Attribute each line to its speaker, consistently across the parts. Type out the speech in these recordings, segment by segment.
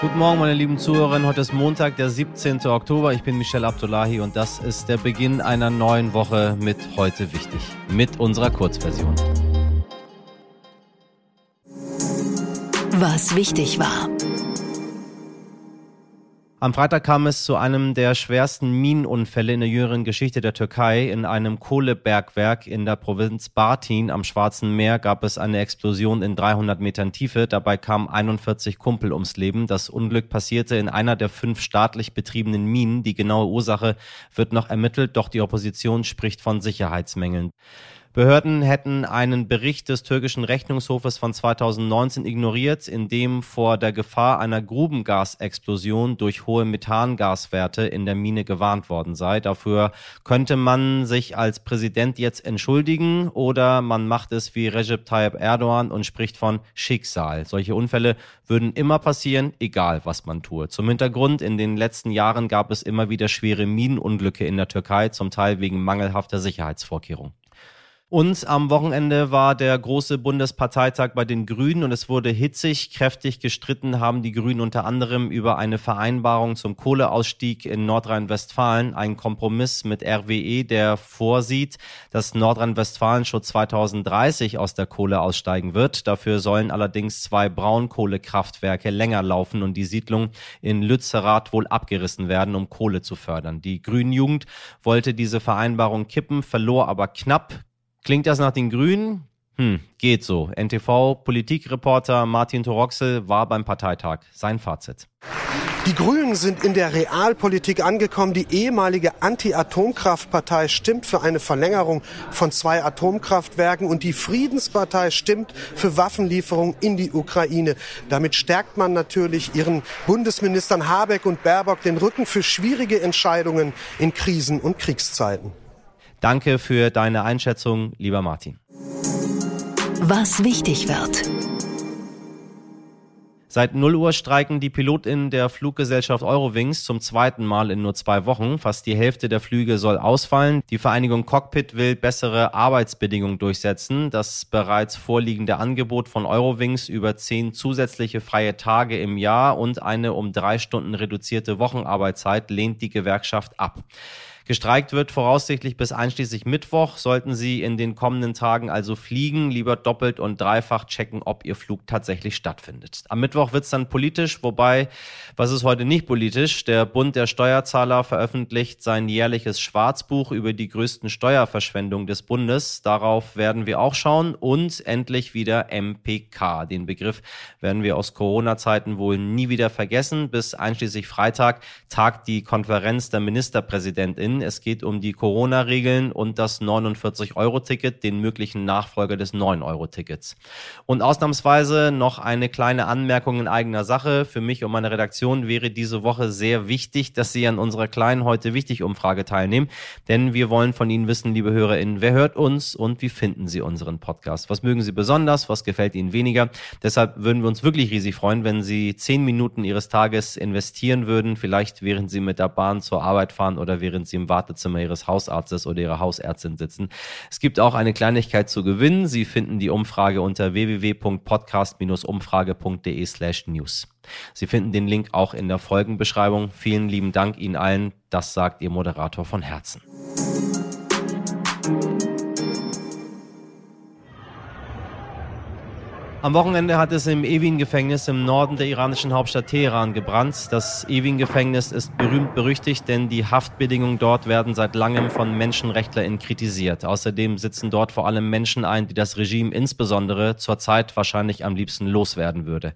Speaker 1: Guten Morgen, meine lieben Zuhörerinnen. Heute ist Montag, der 17. Oktober. Ich bin Michelle Abdullahi und das ist der Beginn einer neuen Woche mit Heute Wichtig, mit unserer Kurzversion.
Speaker 2: Was wichtig war.
Speaker 1: Am Freitag kam es zu einem der schwersten Minenunfälle in der jüngeren Geschichte der Türkei. In einem Kohlebergwerk in der Provinz Bartin am Schwarzen Meer gab es eine Explosion in 300 Metern Tiefe. Dabei kamen 41 Kumpel ums Leben. Das Unglück passierte in einer der fünf staatlich betriebenen Minen. Die genaue Ursache wird noch ermittelt, doch die Opposition spricht von Sicherheitsmängeln. Behörden hätten einen Bericht des türkischen Rechnungshofes von 2019 ignoriert, in dem vor der Gefahr einer Grubengasexplosion durch hohe Methangaswerte in der Mine gewarnt worden sei. Dafür könnte man sich als Präsident jetzt entschuldigen oder man macht es wie Recep Tayyip Erdogan und spricht von Schicksal. Solche Unfälle würden immer passieren, egal was man tue. Zum Hintergrund, in den letzten Jahren gab es immer wieder schwere Minenunglücke in der Türkei, zum Teil wegen mangelhafter Sicherheitsvorkehrungen. Und am Wochenende war der große Bundesparteitag bei den Grünen und es wurde hitzig, kräftig gestritten, haben die Grünen unter anderem über eine Vereinbarung zum Kohleausstieg in Nordrhein-Westfalen, einen Kompromiss mit RWE, der vorsieht, dass Nordrhein-Westfalen schon 2030 aus der Kohle aussteigen wird. Dafür sollen allerdings zwei Braunkohlekraftwerke länger laufen und die Siedlung in Lützerath wohl abgerissen werden, um Kohle zu fördern. Die Grünen Jugend wollte diese Vereinbarung kippen, verlor aber knapp. Klingt das nach den Grünen? Hm, geht so. NTV-Politikreporter Martin Toroxel war beim Parteitag. Sein Fazit.
Speaker 3: Die Grünen sind in der Realpolitik angekommen. Die ehemalige Anti-Atomkraftpartei stimmt für eine Verlängerung von zwei Atomkraftwerken und die Friedenspartei stimmt für Waffenlieferungen in die Ukraine. Damit stärkt man natürlich ihren Bundesministern Habeck und Baerbock den Rücken für schwierige Entscheidungen in Krisen- und Kriegszeiten.
Speaker 1: Danke für deine Einschätzung, lieber Martin.
Speaker 2: Was wichtig wird.
Speaker 1: Seit 0 Uhr streiken die PilotInnen der Fluggesellschaft Eurowings zum zweiten Mal in nur zwei Wochen. Fast die Hälfte der Flüge soll ausfallen. Die Vereinigung Cockpit will bessere Arbeitsbedingungen durchsetzen. Das bereits vorliegende Angebot von Eurowings über zehn zusätzliche freie Tage im Jahr und eine um drei Stunden reduzierte Wochenarbeitszeit lehnt die Gewerkschaft ab. Gestreikt wird voraussichtlich bis einschließlich Mittwoch. Sollten Sie in den kommenden Tagen also fliegen, lieber doppelt und dreifach checken, ob Ihr Flug tatsächlich stattfindet. Am Mittwoch wird es dann politisch, wobei, was ist heute nicht politisch? Der Bund der Steuerzahler veröffentlicht sein jährliches Schwarzbuch über die größten Steuerverschwendungen des Bundes. Darauf werden wir auch schauen und endlich wieder MPK. Den Begriff werden wir aus Corona-Zeiten wohl nie wieder vergessen. Bis einschließlich Freitag tagt die Konferenz der Ministerpräsidentin es geht um die Corona-Regeln und das 49-Euro-Ticket, den möglichen Nachfolger des 9-Euro-Tickets. Und ausnahmsweise noch eine kleine Anmerkung in eigener Sache. Für mich und meine Redaktion wäre diese Woche sehr wichtig, dass Sie an unserer kleinen heute wichtig Umfrage teilnehmen, denn wir wollen von Ihnen wissen, liebe HörerInnen, wer hört uns und wie finden Sie unseren Podcast? Was mögen Sie besonders? Was gefällt Ihnen weniger? Deshalb würden wir uns wirklich riesig freuen, wenn Sie zehn Minuten Ihres Tages investieren würden, vielleicht während Sie mit der Bahn zur Arbeit fahren oder während Sie im Wartezimmer Ihres Hausarztes oder Ihrer Hausärztin sitzen. Es gibt auch eine Kleinigkeit zu gewinnen. Sie finden die Umfrage unter www.podcast-umfrage.de slash news. Sie finden den Link auch in der Folgenbeschreibung. Vielen lieben Dank Ihnen allen. Das sagt Ihr Moderator von Herzen. Am Wochenende hat es im Evin-Gefängnis im Norden der iranischen Hauptstadt Teheran gebrannt. Das Evin-Gefängnis ist berühmt berüchtigt, denn die Haftbedingungen dort werden seit langem von MenschenrechtlerInnen kritisiert. Außerdem sitzen dort vor allem Menschen ein, die das Regime insbesondere zurzeit wahrscheinlich am liebsten loswerden würde.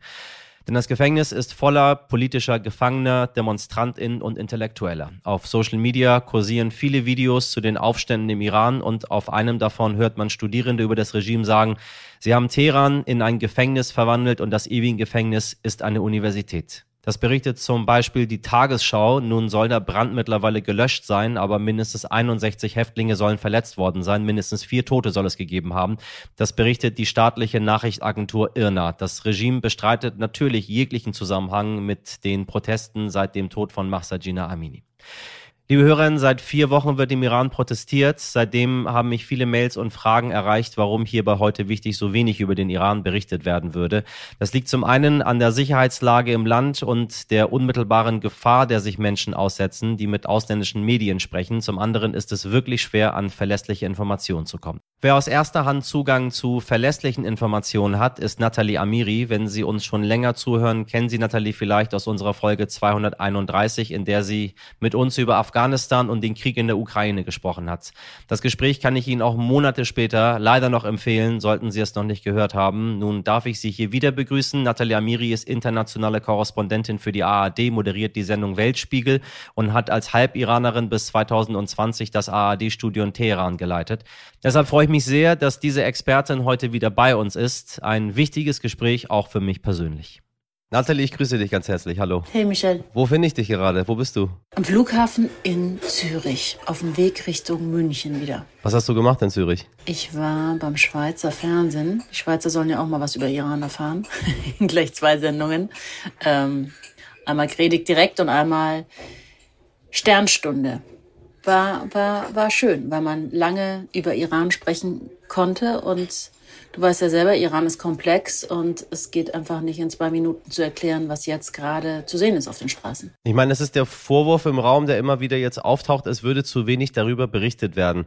Speaker 1: Denn das Gefängnis ist voller politischer Gefangener, DemonstrantInnen und Intellektueller. Auf Social Media kursieren viele Videos zu den Aufständen im Iran und auf einem davon hört man Studierende über das Regime sagen, sie haben Teheran in ein Gefängnis verwandelt und das ewige Gefängnis ist eine Universität. Das berichtet zum Beispiel die Tagesschau. Nun soll der Brand mittlerweile gelöscht sein, aber mindestens 61 Häftlinge sollen verletzt worden sein. Mindestens vier Tote soll es gegeben haben. Das berichtet die staatliche Nachrichtenagentur IRNA. Das Regime bestreitet natürlich jeglichen Zusammenhang mit den Protesten seit dem Tod von Mahsa Amini. Liebe Hörerinnen, seit vier Wochen wird im Iran protestiert. Seitdem haben mich viele Mails und Fragen erreicht, warum hier bei heute wichtig so wenig über den Iran berichtet werden würde. Das liegt zum einen an der Sicherheitslage im Land und der unmittelbaren Gefahr, der sich Menschen aussetzen, die mit ausländischen Medien sprechen. Zum anderen ist es wirklich schwer, an verlässliche Informationen zu kommen. Wer aus erster Hand Zugang zu verlässlichen Informationen hat, ist Nathalie Amiri. Wenn Sie uns schon länger zuhören, kennen Sie Nathalie vielleicht aus unserer Folge 231, in der sie mit uns über Afghanistan und den Krieg in der Ukraine gesprochen hat. Das Gespräch kann ich Ihnen auch Monate später leider noch empfehlen, sollten Sie es noch nicht gehört haben. Nun darf ich Sie hier wieder begrüßen. Nathalie Amiri ist internationale Korrespondentin für die ARD, moderiert die Sendung Weltspiegel und hat als Halbiranerin bis 2020 das ARD-Studio in Teheran geleitet. Deshalb freue ich mich sehr, dass diese Expertin heute wieder bei uns ist. Ein wichtiges Gespräch auch für mich persönlich. Nathalie, ich grüße dich ganz herzlich. Hallo.
Speaker 4: Hey Michel.
Speaker 1: Wo finde ich dich gerade? Wo bist du?
Speaker 4: Am Flughafen in Zürich, auf dem Weg Richtung München wieder.
Speaker 1: Was hast du gemacht in Zürich?
Speaker 4: Ich war beim Schweizer Fernsehen. Die Schweizer sollen ja auch mal was über Iran erfahren. Gleich zwei Sendungen. Ähm, einmal Predigt direkt und einmal Sternstunde war, war, war schön, weil man lange über Iran sprechen konnte und du weißt ja selber, Iran ist komplex und es geht einfach nicht in zwei Minuten zu erklären, was jetzt gerade zu sehen ist auf den Straßen.
Speaker 1: Ich meine, es ist der Vorwurf im Raum, der immer wieder jetzt auftaucht, es würde zu wenig darüber berichtet werden.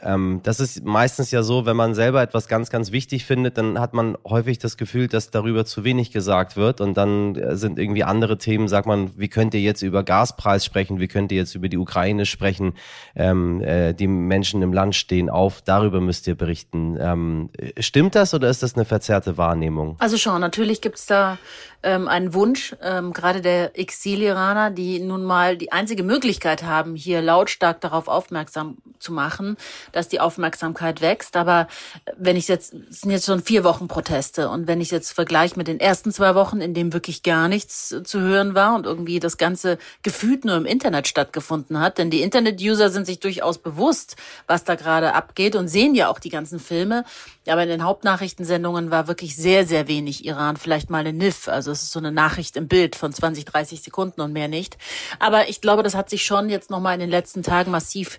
Speaker 1: Ähm, das ist meistens ja so, wenn man selber etwas ganz, ganz wichtig findet, dann hat man häufig das Gefühl, dass darüber zu wenig gesagt wird und dann äh, sind irgendwie andere Themen, sagt man, wie könnt ihr jetzt über Gaspreis sprechen, wie könnt ihr jetzt über die Ukraine sprechen, ähm, äh, die Menschen im Land stehen auf, darüber müsst ihr berichten. Ähm, stimmt das oder ist das eine verzerrte Wahrnehmung?
Speaker 4: Also schon, natürlich gibt's da ähm, einen Wunsch, ähm, gerade der Exil-Iraner, die nun mal die einzige Möglichkeit haben, hier lautstark darauf aufmerksam zu machen, dass die Aufmerksamkeit wächst. Aber wenn ich jetzt, es sind jetzt schon vier Wochen Proteste und wenn ich jetzt vergleiche mit den ersten zwei Wochen, in dem wirklich gar nichts zu hören war und irgendwie das Ganze gefühlt nur im Internet stattgefunden hat, denn die Internet-User sind sich durchaus bewusst, was da gerade abgeht und sehen ja auch die ganzen Filme. Aber in den Hauptnachrichtensendungen war wirklich sehr, sehr wenig Iran, vielleicht mal eine NIF, also es ist so eine Nachricht im Bild von 20, 30 Sekunden und mehr nicht. Aber ich glaube, das hat sich schon jetzt nochmal in den letzten Tagen massiv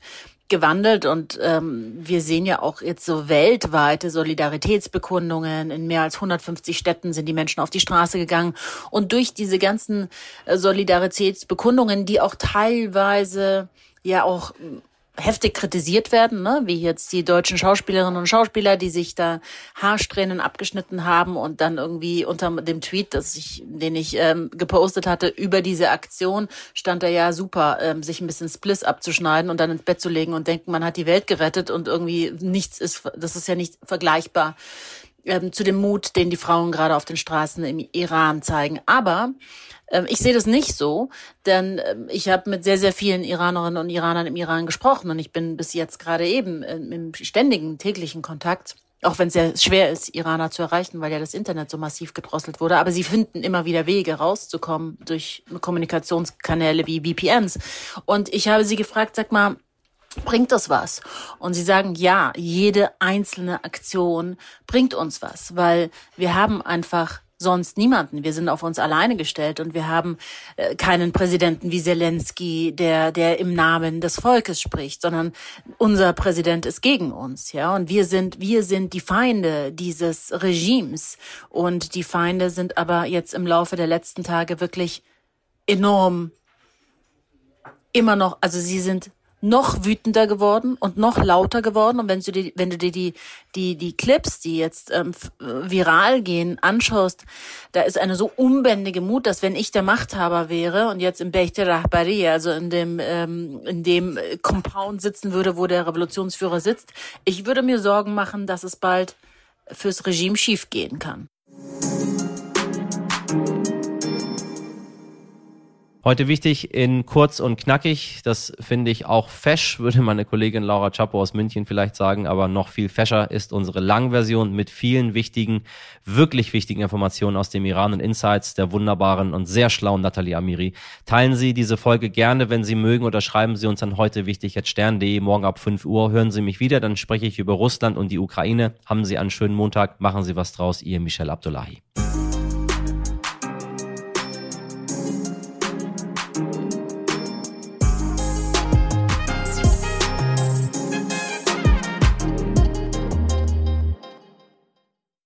Speaker 4: gewandelt und ähm, wir sehen ja auch jetzt so weltweite Solidaritätsbekundungen. In mehr als 150 Städten sind die Menschen auf die Straße gegangen und durch diese ganzen äh, Solidaritätsbekundungen, die auch teilweise ja auch heftig kritisiert werden, ne? wie jetzt die deutschen Schauspielerinnen und Schauspieler, die sich da Haarsträhnen abgeschnitten haben und dann irgendwie unter dem Tweet, das ich, den ich ähm, gepostet hatte, über diese Aktion stand da ja super, ähm, sich ein bisschen Spliss abzuschneiden und dann ins Bett zu legen und denken, man hat die Welt gerettet und irgendwie nichts ist, das ist ja nicht vergleichbar ähm, zu dem Mut, den die Frauen gerade auf den Straßen im Iran zeigen. Aber ähm, ich sehe das nicht so, denn ähm, ich habe mit sehr, sehr vielen Iranerinnen und Iranern im Iran gesprochen und ich bin bis jetzt gerade eben ähm, im ständigen täglichen Kontakt. Auch wenn es sehr schwer ist, Iraner zu erreichen, weil ja das Internet so massiv gedrosselt wurde. Aber sie finden immer wieder Wege rauszukommen durch Kommunikationskanäle wie VPNs. Und ich habe sie gefragt, sag mal, bringt das was? Und sie sagen, ja, jede einzelne Aktion bringt uns was, weil wir haben einfach sonst niemanden. Wir sind auf uns alleine gestellt und wir haben äh, keinen Präsidenten wie Zelensky, der, der im Namen des Volkes spricht, sondern unser Präsident ist gegen uns, ja. Und wir sind, wir sind die Feinde dieses Regimes. Und die Feinde sind aber jetzt im Laufe der letzten Tage wirklich enorm immer noch, also sie sind noch wütender geworden und noch lauter geworden. Und wenn du dir, wenn du dir die, die, die Clips, die jetzt ähm, viral gehen, anschaust, da ist eine so unbändige Mut, dass wenn ich der Machthaber wäre und jetzt im Bechte Rahbari, also in dem, ähm, in dem Compound sitzen würde, wo der Revolutionsführer sitzt, ich würde mir Sorgen machen, dass es bald fürs Regime schiefgehen kann.
Speaker 1: Heute wichtig in kurz und knackig. Das finde ich auch fesch, würde meine Kollegin Laura Chapo aus München vielleicht sagen. Aber noch viel fescher ist unsere Langversion mit vielen wichtigen, wirklich wichtigen Informationen aus dem Iran und Insights der wunderbaren und sehr schlauen Nathalie Amiri. Teilen Sie diese Folge gerne, wenn Sie mögen, oder schreiben Sie uns an heute wichtig at stern.de. Morgen ab 5 Uhr hören Sie mich wieder. Dann spreche ich über Russland und die Ukraine. Haben Sie einen schönen Montag. Machen Sie was draus. Ihr Michel Abdullahi.